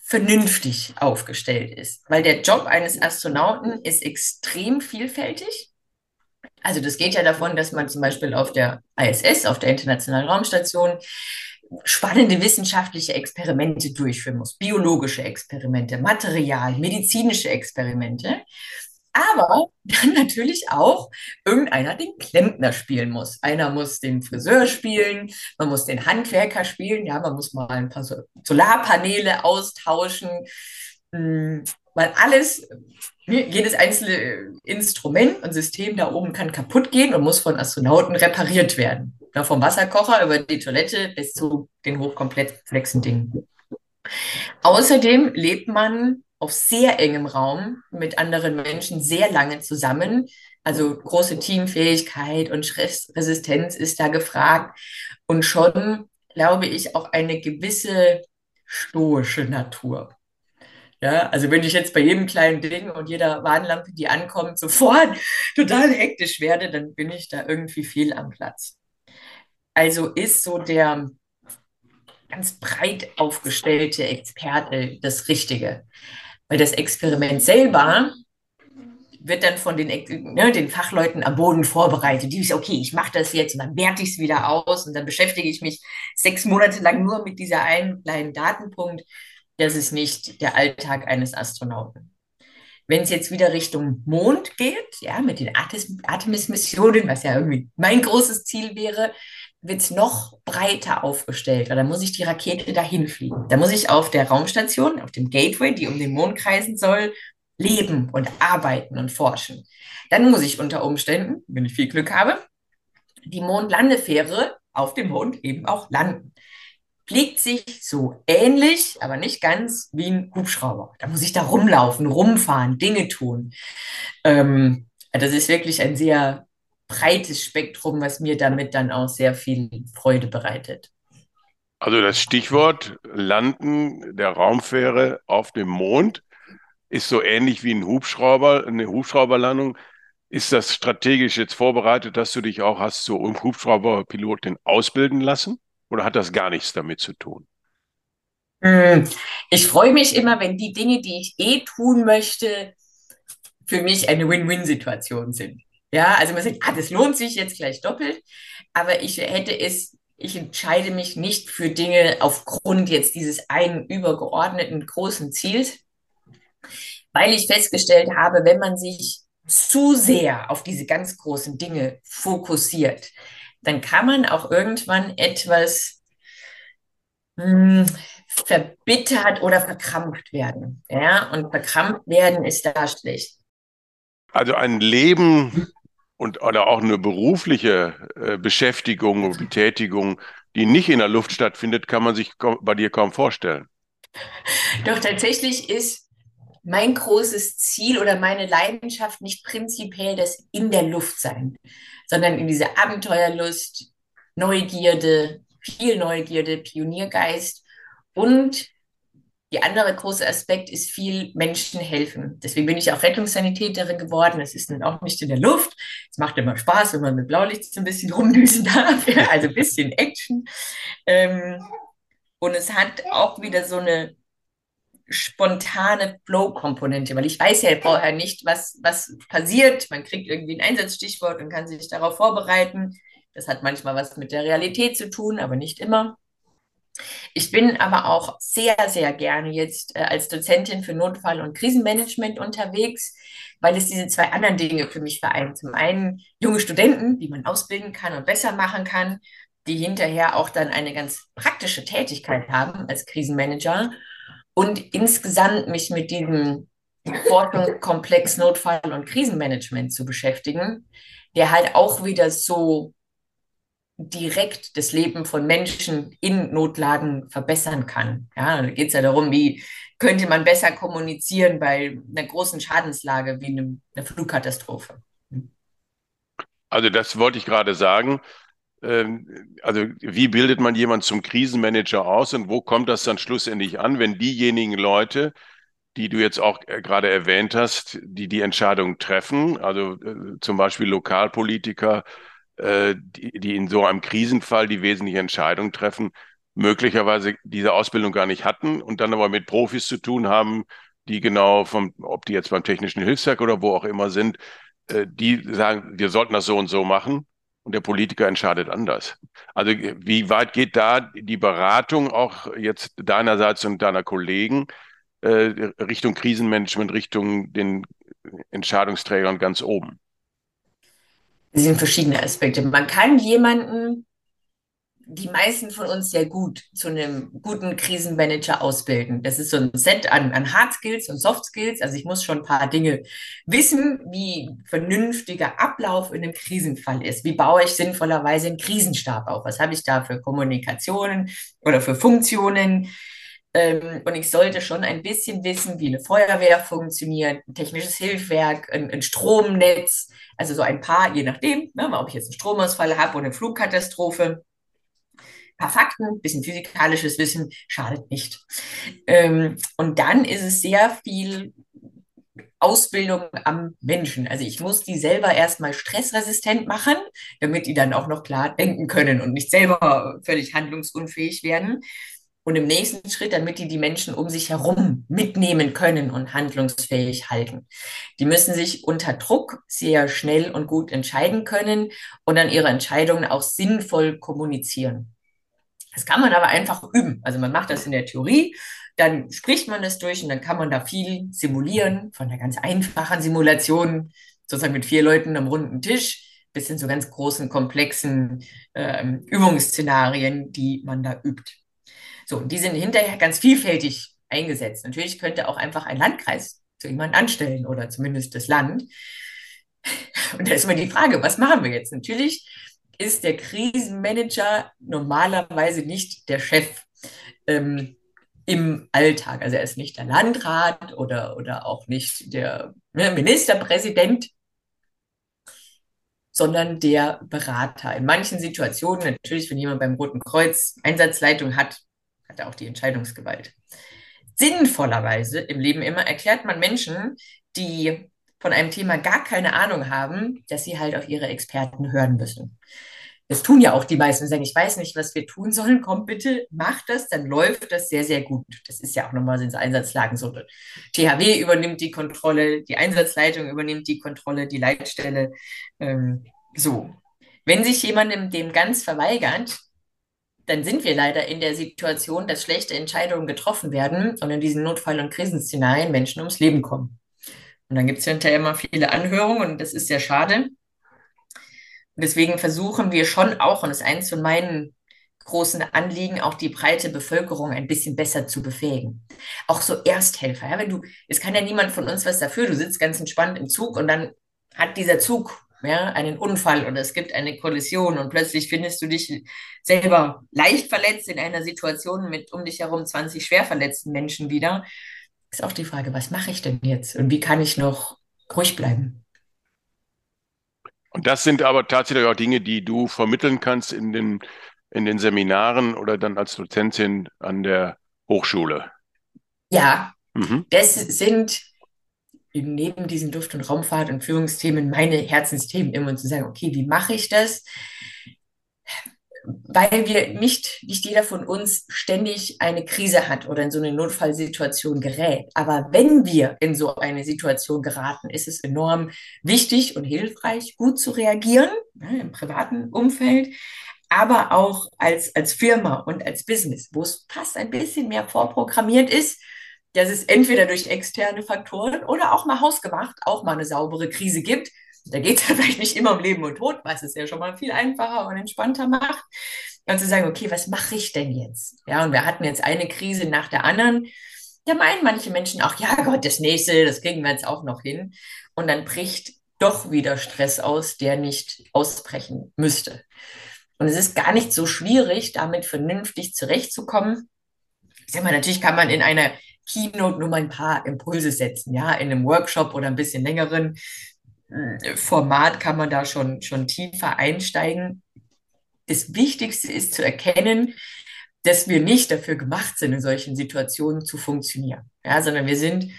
[SPEAKER 2] vernünftig aufgestellt ist. Weil der Job eines Astronauten ist extrem vielfältig. Also das geht ja davon, dass man zum Beispiel auf der ISS, auf der Internationalen Raumstation, spannende wissenschaftliche Experimente durchführen muss, biologische Experimente, Material, medizinische Experimente. Aber dann natürlich auch irgendeiner den Klempner spielen muss. Einer muss den Friseur spielen, man muss den Handwerker spielen, ja, man muss mal ein paar Solarpaneele austauschen, hm, weil alles, jedes einzelne Instrument und System da oben kann kaputt gehen und muss von Astronauten repariert werden. Ja, vom Wasserkocher über die Toilette bis zu den hochkomplexen Dingen. Außerdem lebt man auf sehr engem Raum mit anderen Menschen sehr lange zusammen. Also große Teamfähigkeit und Resistenz ist da gefragt. Und schon, glaube ich, auch eine gewisse stoische Natur. Ja, also wenn ich jetzt bei jedem kleinen Ding und jeder Warnlampe, die ankommt, sofort total hektisch werde, dann bin ich da irgendwie viel am Platz. Also ist so der ganz breit aufgestellte Experte das Richtige. Weil das Experiment selber wird dann von den, ne, den Fachleuten am Boden vorbereitet. Die wissen, okay, ich mache das jetzt und dann werte ich es wieder aus und dann beschäftige ich mich sechs Monate lang nur mit dieser einen kleinen Datenpunkt. Das ist nicht der Alltag eines Astronauten. Wenn es jetzt wieder Richtung Mond geht, ja, mit den Artemis-Missionen, was ja irgendwie mein großes Ziel wäre, wird es noch breiter aufgestellt. Oder muss ich die Rakete dahin fliegen? Da muss ich auf der Raumstation, auf dem Gateway, die um den Mond kreisen soll, leben und arbeiten und forschen. Dann muss ich unter Umständen, wenn ich viel Glück habe, die Mondlandefähre auf dem Mond eben auch landen. Fliegt sich so ähnlich, aber nicht ganz wie ein Hubschrauber. Da muss ich da rumlaufen, rumfahren, Dinge tun. Ähm, das ist wirklich ein sehr breites Spektrum, was mir damit dann auch sehr viel Freude bereitet.
[SPEAKER 1] Also das Stichwort Landen der Raumfähre auf dem Mond ist so ähnlich wie ein Hubschrauber, eine Hubschrauberlandung. Ist das strategisch jetzt vorbereitet, dass du dich auch hast so um Hubschrauberpilotin ausbilden lassen? Oder hat das gar nichts damit zu tun?
[SPEAKER 2] Hm, ich freue mich immer, wenn die Dinge, die ich eh tun möchte, für mich eine Win-Win-Situation sind. Ja, also man sagt, ah, das lohnt sich jetzt gleich doppelt, aber ich hätte es, ich entscheide mich nicht für Dinge aufgrund jetzt dieses einen übergeordneten großen Ziels, weil ich festgestellt habe, wenn man sich zu sehr auf diese ganz großen Dinge fokussiert, dann kann man auch irgendwann etwas mh, hm, verbittert oder verkrampft werden. Ja, und verkrampft werden ist da schlecht.
[SPEAKER 1] Also ein Leben und oder auch eine berufliche äh, Beschäftigung und Betätigung, die nicht in der Luft stattfindet, kann man sich bei dir kaum vorstellen.
[SPEAKER 2] Doch tatsächlich ist mein großes Ziel oder meine Leidenschaft nicht prinzipiell das in der Luft sein, sondern in diese Abenteuerlust, Neugierde, viel Neugierde, Pioniergeist und die andere große Aspekt ist viel Menschen helfen. Deswegen bin ich auch Rettungssanitäterin geworden. Es ist dann auch nicht in der Luft. Es macht immer Spaß, wenn man mit Blaulicht ein bisschen rumdüsen darf. also ein bisschen Action. Ähm, und es hat auch wieder so eine spontane Flow-Komponente, weil ich weiß ja vorher nicht, was, was passiert. Man kriegt irgendwie ein Einsatzstichwort und kann sich darauf vorbereiten. Das hat manchmal was mit der Realität zu tun, aber nicht immer. Ich bin aber auch sehr, sehr gerne jetzt äh, als Dozentin für Notfall- und Krisenmanagement unterwegs, weil es diese zwei anderen Dinge für mich vereint. Zum einen junge Studenten, die man ausbilden kann und besser machen kann, die hinterher auch dann eine ganz praktische Tätigkeit haben als Krisenmanager und insgesamt mich mit diesem Forschungskomplex Notfall- und Krisenmanagement zu beschäftigen, der halt auch wieder so direkt das Leben von Menschen in Notlagen verbessern kann. Ja, da geht es ja darum, wie könnte man besser kommunizieren bei einer großen Schadenslage wie einem, einer Flugkatastrophe.
[SPEAKER 1] Also das wollte ich gerade sagen. Ähm, also wie bildet man jemanden zum Krisenmanager aus und wo kommt das dann schlussendlich an, wenn diejenigen Leute, die du jetzt auch äh, gerade erwähnt hast, die die Entscheidung treffen, also äh, zum Beispiel Lokalpolitiker, äh, die, die in so einem Krisenfall die wesentliche Entscheidung treffen, möglicherweise diese Ausbildung gar nicht hatten und dann aber mit Profis zu tun haben, die genau vom, ob die jetzt beim Technischen Hilfswerk oder wo auch immer sind, die sagen, wir sollten das so und so machen und der Politiker entscheidet anders. Also wie weit geht da die Beratung auch jetzt deinerseits und deiner Kollegen äh, Richtung Krisenmanagement, Richtung den Entscheidungsträgern ganz oben?
[SPEAKER 2] Es sind verschiedene Aspekte. Man kann jemanden die meisten von uns sehr gut zu einem guten Krisenmanager ausbilden. Das ist so ein Set an, an Hard Skills und Soft Skills. Also ich muss schon ein paar Dinge wissen, wie vernünftiger Ablauf in einem Krisenfall ist. Wie baue ich sinnvollerweise einen Krisenstab auf? Was habe ich da für Kommunikationen oder für Funktionen? Ähm, und ich sollte schon ein bisschen wissen, wie eine Feuerwehr funktioniert, ein technisches Hilfswerk, ein, ein Stromnetz, also so ein paar, je nachdem, ne, ob ich jetzt einen Stromausfall habe oder eine Flugkatastrophe paar Fakten, ein bisschen physikalisches Wissen schadet nicht. Ähm, und dann ist es sehr viel Ausbildung am Menschen. Also ich muss die selber erstmal stressresistent machen, damit die dann auch noch klar denken können und nicht selber völlig handlungsunfähig werden. Und im nächsten Schritt, damit die die Menschen um sich herum mitnehmen können und handlungsfähig halten. Die müssen sich unter Druck sehr schnell und gut entscheiden können und dann ihre Entscheidungen auch sinnvoll kommunizieren. Das kann man aber einfach üben. Also man macht das in der Theorie, dann spricht man das durch und dann kann man da viel simulieren, von der ganz einfachen Simulation, sozusagen mit vier Leuten am runden Tisch, bis hin zu ganz großen, komplexen ähm, Übungsszenarien, die man da übt. So, und die sind hinterher ganz vielfältig eingesetzt. Natürlich könnte auch einfach ein Landkreis zu jemandem anstellen oder zumindest das Land. Und da ist immer die Frage, was machen wir jetzt? Natürlich ist der Krisenmanager normalerweise nicht der Chef ähm, im Alltag. Also er ist nicht der Landrat oder, oder auch nicht der ne, Ministerpräsident, sondern der Berater. In manchen Situationen, natürlich, wenn jemand beim Roten Kreuz Einsatzleitung hat, hat er auch die Entscheidungsgewalt. Sinnvollerweise im Leben immer erklärt man Menschen, die von einem Thema gar keine Ahnung haben, dass sie halt auf ihre Experten hören müssen. Das tun ja auch die meisten, sagen, ich weiß nicht, was wir tun sollen, komm bitte, mach das, dann läuft das sehr, sehr gut. Das ist ja auch nochmal in Einsatzlagen so. THW übernimmt die Kontrolle, die Einsatzleitung übernimmt die Kontrolle, die Leitstelle. Ähm, so. Wenn sich jemandem dem ganz verweigert, dann sind wir leider in der Situation, dass schlechte Entscheidungen getroffen werden und in diesen Notfall- und Krisenszenarien Menschen ums Leben kommen. Und dann gibt es hinterher immer viele Anhörungen und das ist sehr schade. Und deswegen versuchen wir schon auch, und das ist eins von meinen großen Anliegen, auch die breite Bevölkerung ein bisschen besser zu befähigen. Auch so Ersthelfer. Ja, wenn du, es kann ja niemand von uns was dafür. Du sitzt ganz entspannt im Zug und dann hat dieser Zug ja, einen Unfall oder es gibt eine Kollision und plötzlich findest du dich selber leicht verletzt in einer Situation mit um dich herum 20 schwer verletzten Menschen wieder ist auch die Frage, was mache ich denn jetzt und wie kann ich noch ruhig bleiben?
[SPEAKER 1] Und das sind aber tatsächlich auch Dinge, die du vermitteln kannst in den, in den Seminaren oder dann als Dozentin an der Hochschule.
[SPEAKER 2] Ja, mhm. das sind neben diesen Luft- und Raumfahrt- und Führungsthemen meine Herzensthemen immer zu sagen, okay, wie mache ich das? weil wir nicht, nicht jeder von uns ständig eine Krise hat oder in so eine Notfallsituation gerät. Aber wenn wir in so eine Situation geraten, ist es enorm wichtig und hilfreich, gut zu reagieren ne, im privaten Umfeld, aber auch als, als Firma und als Business, wo es fast ein bisschen mehr vorprogrammiert ist, dass es entweder durch externe Faktoren oder auch mal hausgemacht auch mal eine saubere Krise gibt, da geht es ja vielleicht nicht immer um Leben und Tod, was es ja schon mal viel einfacher und entspannter macht. Und zu sagen, okay, was mache ich denn jetzt? Ja, und wir hatten jetzt eine Krise nach der anderen. Da meinen manche Menschen auch, ja Gott, das nächste, das kriegen wir jetzt auch noch hin. Und dann bricht doch wieder Stress aus, der nicht ausbrechen müsste. Und es ist gar nicht so schwierig, damit vernünftig zurechtzukommen. Ich sag mal, natürlich kann man in einer Keynote nur mal ein paar Impulse setzen, ja, in einem Workshop oder ein bisschen längeren äh, Format kann man da schon, schon tiefer einsteigen. Das Wichtigste ist zu erkennen, dass wir nicht dafür gemacht sind, in solchen Situationen zu funktionieren, ja, sondern wir sind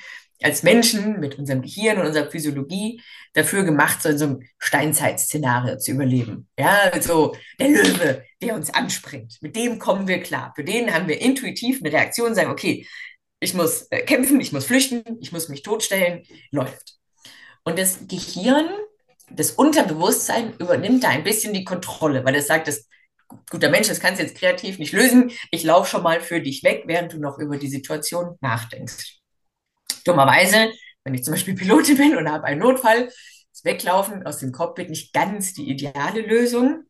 [SPEAKER 2] als Menschen mit unserem Gehirn und unserer Physiologie dafür gemacht, so in so einem Steinzeitszenario zu überleben. Ja, also der Löwe, der uns anspringt, mit dem kommen wir klar. Für den haben wir intuitiv eine Reaktion, sagen, okay, ich muss äh, kämpfen, ich muss flüchten, ich muss mich totstellen, läuft. Und das Gehirn, das Unterbewusstsein übernimmt da ein bisschen die Kontrolle, weil es sagt, das guter Mensch, das kannst du jetzt kreativ nicht lösen. Ich laufe schon mal für dich weg, während du noch über die Situation nachdenkst. Dummerweise, wenn ich zum Beispiel Pilotin bin und habe einen Notfall, ist Weglaufen aus dem Cockpit nicht ganz die ideale Lösung,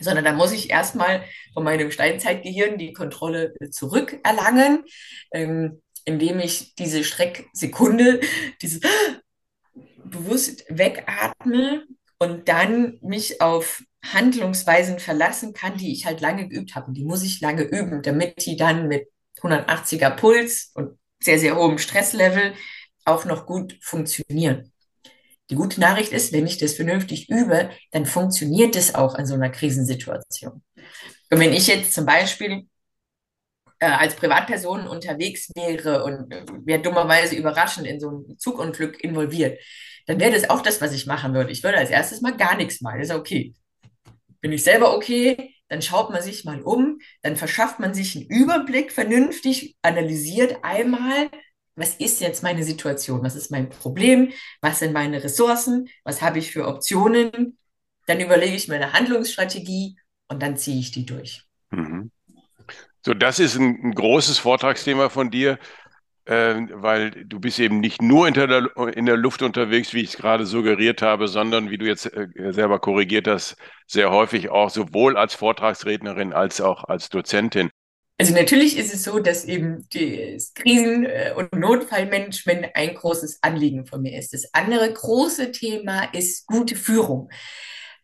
[SPEAKER 2] sondern da muss ich erstmal von meinem Steinzeitgehirn die Kontrolle zurückerlangen, ähm, indem ich diese Strecksekunde, diese bewusst wegatme und dann mich auf Handlungsweisen verlassen kann, die ich halt lange geübt habe. Und die muss ich lange üben, damit die dann mit 180er Puls und sehr, sehr hohem Stresslevel auch noch gut funktionieren. Die gute Nachricht ist, wenn ich das vernünftig übe, dann funktioniert es auch in so einer Krisensituation. Und wenn ich jetzt zum Beispiel äh, als Privatperson unterwegs wäre und äh, wäre dummerweise überraschend in so ein Zugunglück involviert, dann wäre das auch das, was ich machen würde. Ich würde als erstes mal gar nichts machen. Das ist okay. Bin ich selber okay? Dann schaut man sich mal um, dann verschafft man sich einen Überblick vernünftig, analysiert einmal, was ist jetzt meine Situation? Was ist mein Problem? Was sind meine Ressourcen? Was habe ich für Optionen? Dann überlege ich mir eine Handlungsstrategie und dann ziehe ich die durch. Mhm.
[SPEAKER 1] So, das ist ein, ein großes Vortragsthema von dir, äh, weil du bist eben nicht nur in der, in der Luft unterwegs, wie ich es gerade suggeriert habe, sondern, wie du jetzt äh, selber korrigiert hast, sehr häufig auch sowohl als Vortragsrednerin als auch als Dozentin.
[SPEAKER 2] Also natürlich ist es so, dass eben das Krisen- und Notfallmanagement ein großes Anliegen von mir ist. Das andere große Thema ist gute Führung,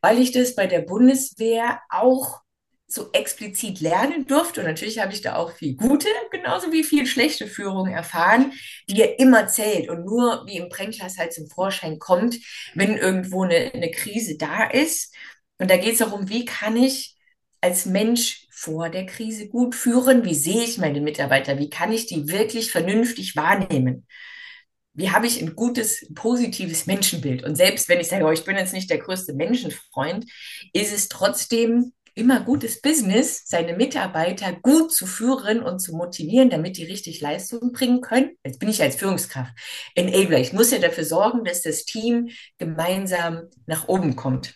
[SPEAKER 2] weil ich das bei der Bundeswehr auch so explizit lernen durfte. Und natürlich habe ich da auch viel gute, genauso wie viel schlechte Führung erfahren, die ja immer zählt und nur wie im Brennglas halt zum Vorschein kommt, wenn irgendwo eine, eine Krise da ist. Und da geht es darum, wie kann ich als Mensch vor der Krise gut führen? Wie sehe ich meine Mitarbeiter? Wie kann ich die wirklich vernünftig wahrnehmen? Wie habe ich ein gutes, positives Menschenbild? Und selbst wenn ich sage, oh, ich bin jetzt nicht der größte Menschenfreund, ist es trotzdem immer gutes Business, seine Mitarbeiter gut zu führen und zu motivieren, damit die richtig Leistung bringen können. Jetzt bin ich als Führungskraft Enabler. Ich muss ja dafür sorgen, dass das Team gemeinsam nach oben kommt.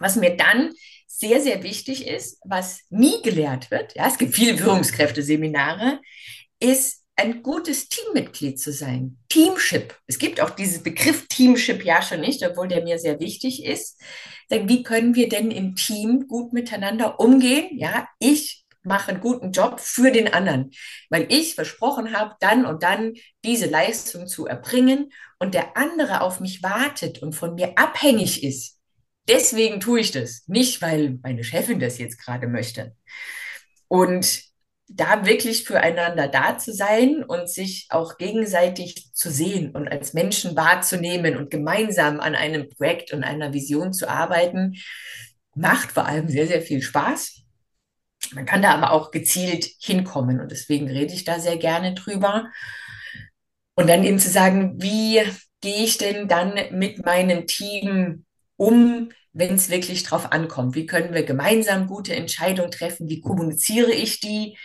[SPEAKER 2] Was mir dann sehr, sehr wichtig ist, was nie gelehrt wird, ja, es gibt viele Führungskräfte-Seminare, ist ein gutes Teammitglied zu sein. Teamship. Es gibt auch diesen Begriff Teamship ja schon nicht, obwohl der mir sehr wichtig ist. Denn wie können wir denn im Team gut miteinander umgehen? Ja, ich mache einen guten Job für den anderen, weil ich versprochen habe, dann und dann diese Leistung zu erbringen und der andere auf mich wartet und von mir abhängig ist. Deswegen tue ich das, nicht weil meine Chefin das jetzt gerade möchte. Und da wirklich füreinander da zu sein und sich auch gegenseitig zu sehen und als Menschen wahrzunehmen und gemeinsam an einem Projekt und einer Vision zu arbeiten, macht vor allem sehr, sehr viel Spaß. Man kann da aber auch gezielt hinkommen und deswegen rede ich da sehr gerne drüber. Und dann eben zu sagen, wie gehe ich denn dann mit meinem Team um, wenn es wirklich drauf ankommt? Wie können wir gemeinsam gute Entscheidungen treffen? Wie kommuniziere ich die?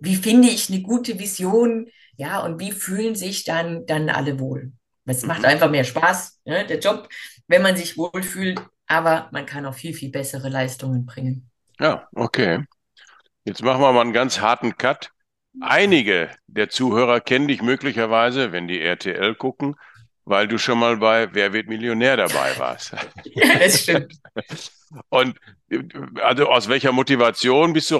[SPEAKER 2] wie finde ich eine gute Vision, ja, und wie fühlen sich dann, dann alle wohl. Es macht mhm. einfach mehr Spaß, ne, der Job, wenn man sich wohlfühlt, aber man kann auch viel, viel bessere Leistungen bringen.
[SPEAKER 1] Ja, okay. Jetzt machen wir mal einen ganz harten Cut. Einige der Zuhörer kennen dich möglicherweise, wenn die RTL gucken, weil du schon mal bei Wer wird Millionär dabei warst.
[SPEAKER 2] ja, das stimmt.
[SPEAKER 1] Und also aus welcher Motivation bist du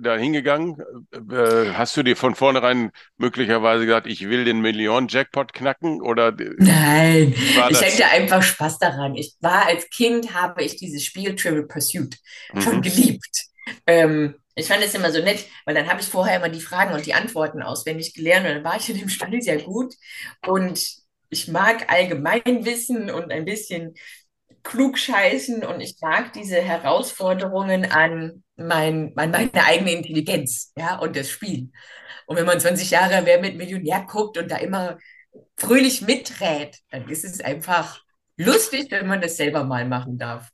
[SPEAKER 1] da hingegangen? Äh, hast du dir von vornherein möglicherweise gesagt, ich will den Millionen-Jackpot knacken? Oder
[SPEAKER 2] Nein, ich hätte einfach Spaß daran. Ich war als Kind, habe ich dieses Spiel Trivial Pursuit schon mhm. geliebt. Ähm, ich fand es immer so nett, weil dann habe ich vorher immer die Fragen und die Antworten auswendig gelernt und dann war ich in dem Spiel sehr gut. Und ich mag Allgemeinwissen und ein bisschen klugscheißen und ich mag diese Herausforderungen an mein, an meine eigene Intelligenz, ja, und das Spiel. Und wenn man 20 Jahre Wer mit Millionär guckt und da immer fröhlich miträt, dann ist es einfach lustig, wenn man das selber mal machen darf.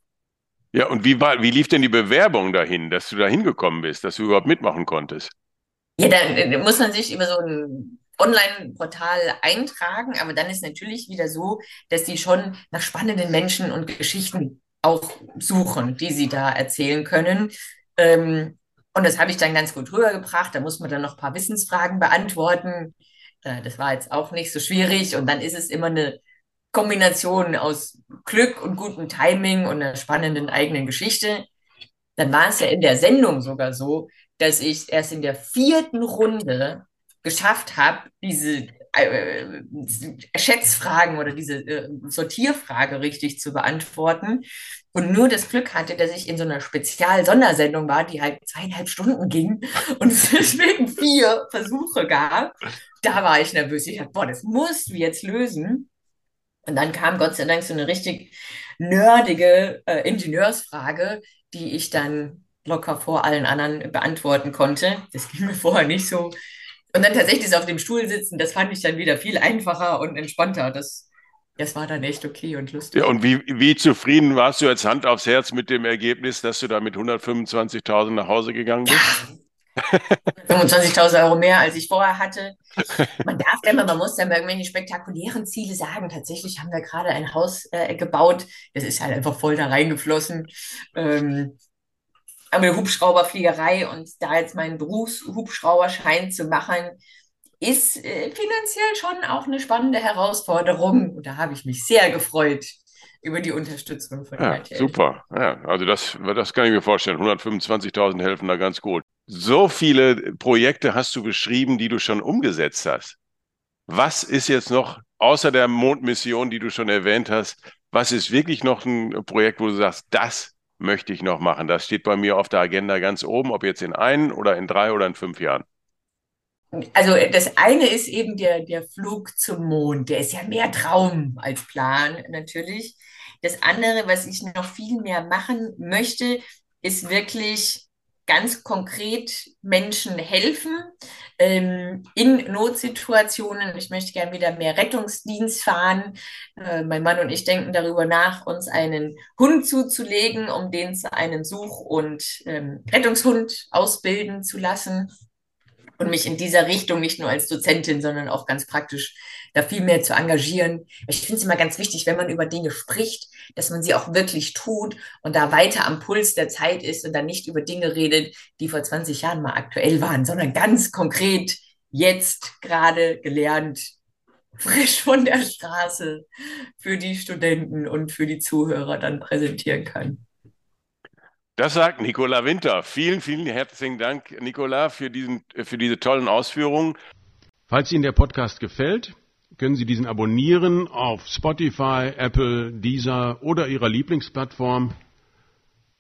[SPEAKER 1] Ja, und wie war, wie lief denn die Bewerbung dahin, dass du da hingekommen bist, dass du überhaupt mitmachen konntest?
[SPEAKER 2] Ja, dann muss man sich über so ein Online-Portal eintragen, aber dann ist natürlich wieder so, dass die schon nach spannenden Menschen und Geschichten auch suchen, die sie da erzählen können. Ähm, und das habe ich dann ganz gut rübergebracht. Da muss man dann noch ein paar Wissensfragen beantworten. Äh, das war jetzt auch nicht so schwierig. Und dann ist es immer eine Kombination aus Glück und gutem Timing und einer spannenden eigenen Geschichte. Dann war es ja in der Sendung sogar so, dass ich erst in der vierten Runde geschafft habe, diese äh, Schätzfragen oder diese äh, Sortierfrage richtig zu beantworten und nur das Glück hatte, dass ich in so einer Spezial-Sondersendung war, die halt zweieinhalb Stunden ging und es deswegen vier Versuche gab. Da war ich nervös. Ich dachte, boah, das musst du jetzt lösen. Und dann kam Gott sei Dank so eine richtig nerdige äh, Ingenieursfrage, die ich dann locker vor allen anderen beantworten konnte. Das ging mir vorher nicht so. Und dann tatsächlich auf dem Stuhl sitzen, das fand ich dann wieder viel einfacher und entspannter. Das, das war dann echt okay und lustig.
[SPEAKER 1] Ja, und wie, wie zufrieden warst du jetzt Hand aufs Herz mit dem Ergebnis, dass du da mit 125.000 nach Hause gegangen bist?
[SPEAKER 2] 25.000 Euro mehr, als ich vorher hatte. Man darf immer, man muss dann mal irgendwelche spektakulären Ziele sagen. Tatsächlich haben wir gerade ein Haus äh, gebaut. Das ist halt einfach voll da reingeflossen. Ähm, eine Hubschrauberfliegerei und da jetzt meinen Berufshubschrauberschein zu machen, ist äh, finanziell schon auch eine spannende Herausforderung. Und da habe ich mich sehr gefreut über die Unterstützung von
[SPEAKER 1] ja, RTL. Super, ja, also das, das kann ich mir vorstellen. 125.000 helfen da ganz gut. So viele Projekte hast du beschrieben, die du schon umgesetzt hast. Was ist jetzt noch, außer der Mondmission, die du schon erwähnt hast, was ist wirklich noch ein Projekt, wo du sagst, das möchte ich noch machen. Das steht bei mir auf der Agenda ganz oben, ob jetzt in ein oder in drei oder in fünf Jahren.
[SPEAKER 2] Also das eine ist eben der, der Flug zum Mond. Der ist ja mehr Traum als Plan natürlich. Das andere, was ich noch viel mehr machen möchte, ist wirklich ganz konkret Menschen helfen ähm, in Notsituationen. Ich möchte gerne wieder mehr Rettungsdienst fahren. Äh, mein Mann und ich denken darüber nach, uns einen Hund zuzulegen, um den zu einem Such- und ähm, Rettungshund ausbilden zu lassen und mich in dieser Richtung nicht nur als Dozentin, sondern auch ganz praktisch da viel mehr zu engagieren. Ich finde es immer ganz wichtig, wenn man über Dinge spricht, dass man sie auch wirklich tut und da weiter am Puls der Zeit ist und dann nicht über Dinge redet, die vor 20 Jahren mal aktuell waren, sondern ganz konkret jetzt gerade gelernt, frisch von der Straße für die Studenten und für die Zuhörer dann präsentieren kann.
[SPEAKER 1] Das sagt Nicola Winter. Vielen, vielen herzlichen Dank, Nicola, für, diesen, für diese tollen Ausführungen. Falls Ihnen der Podcast gefällt, können Sie diesen abonnieren auf Spotify, Apple, Deezer oder Ihrer Lieblingsplattform.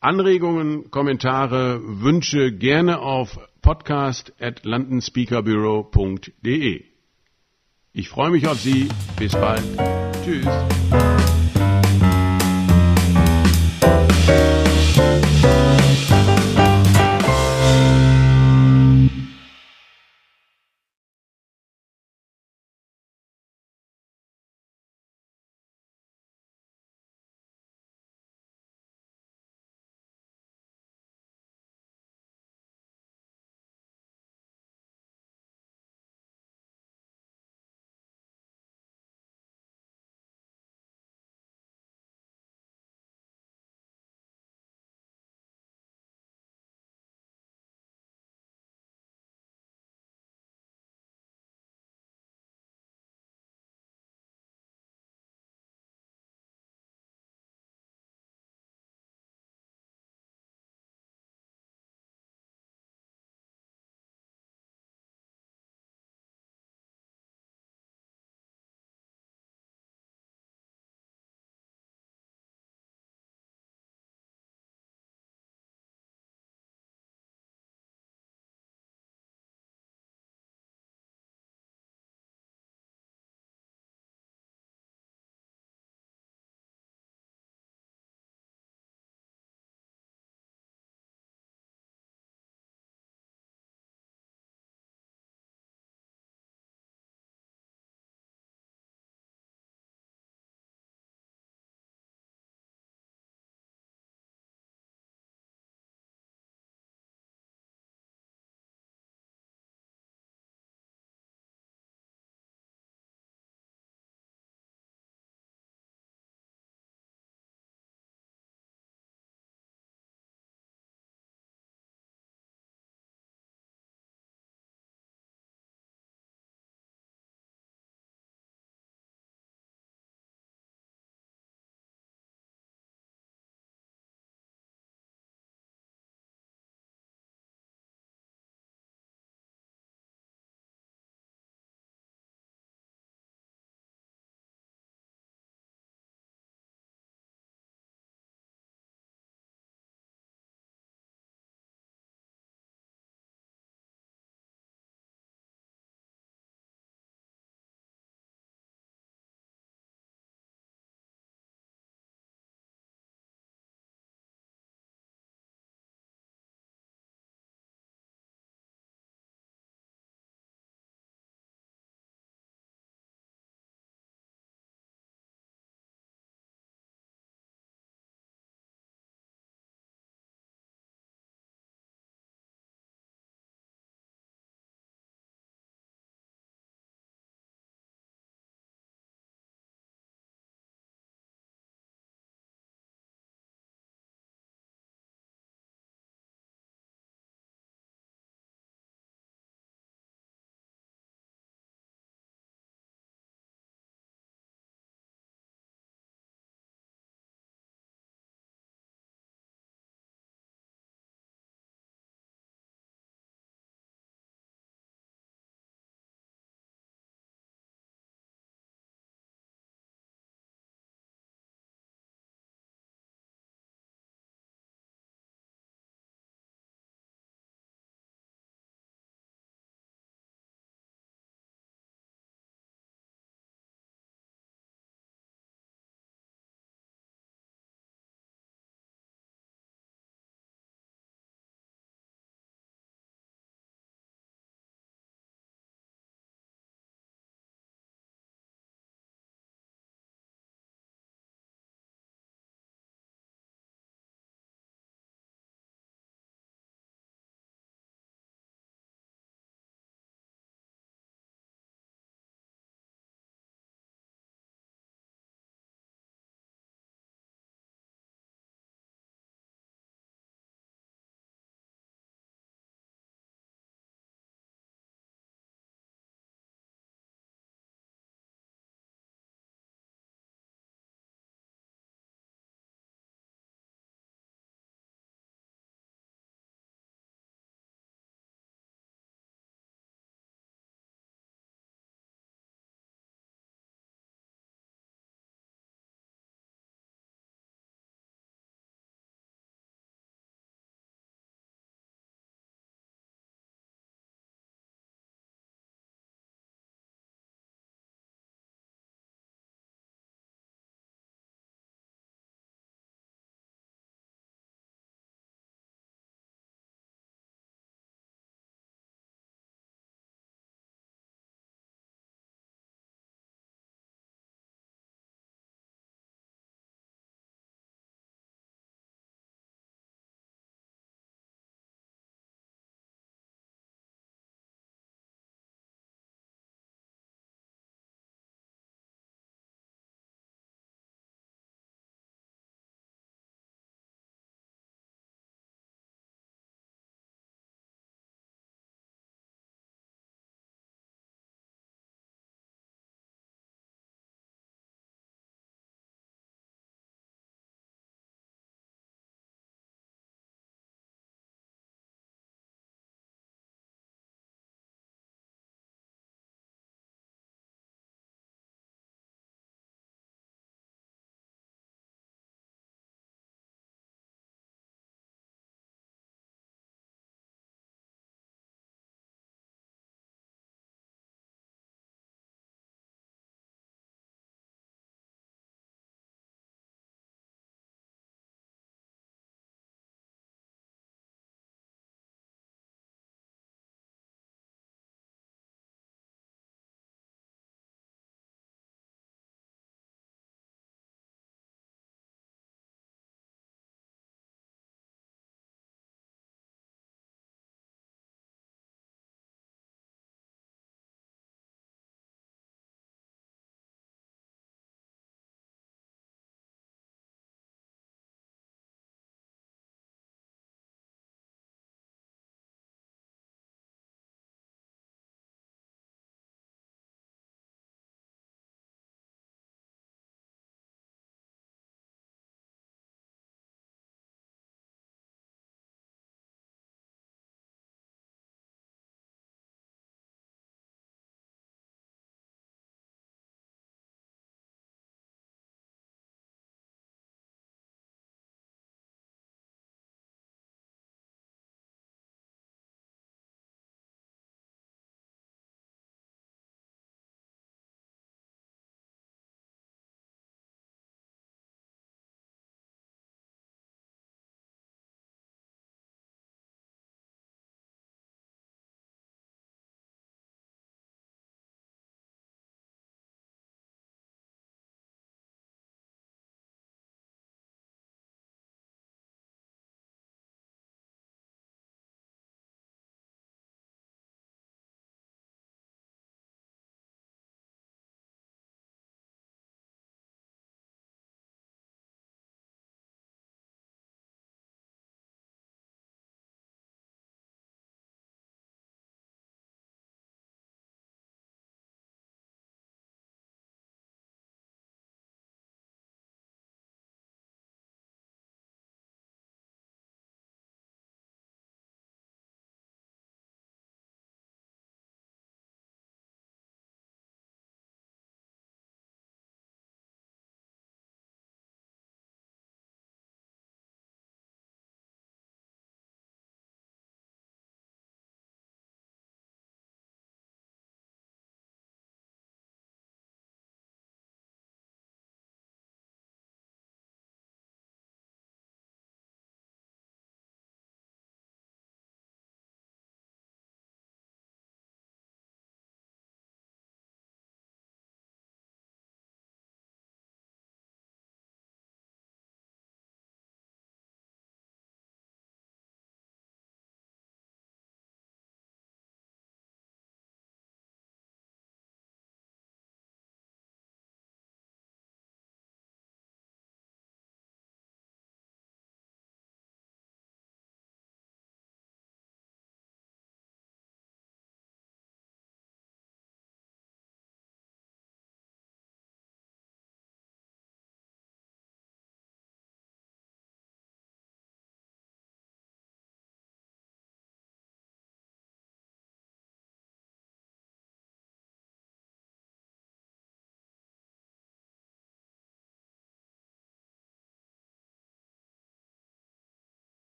[SPEAKER 1] Anregungen, Kommentare, Wünsche gerne auf podcast at londonspeakerbureau.de. Ich freue mich auf Sie. Bis bald. Tschüss.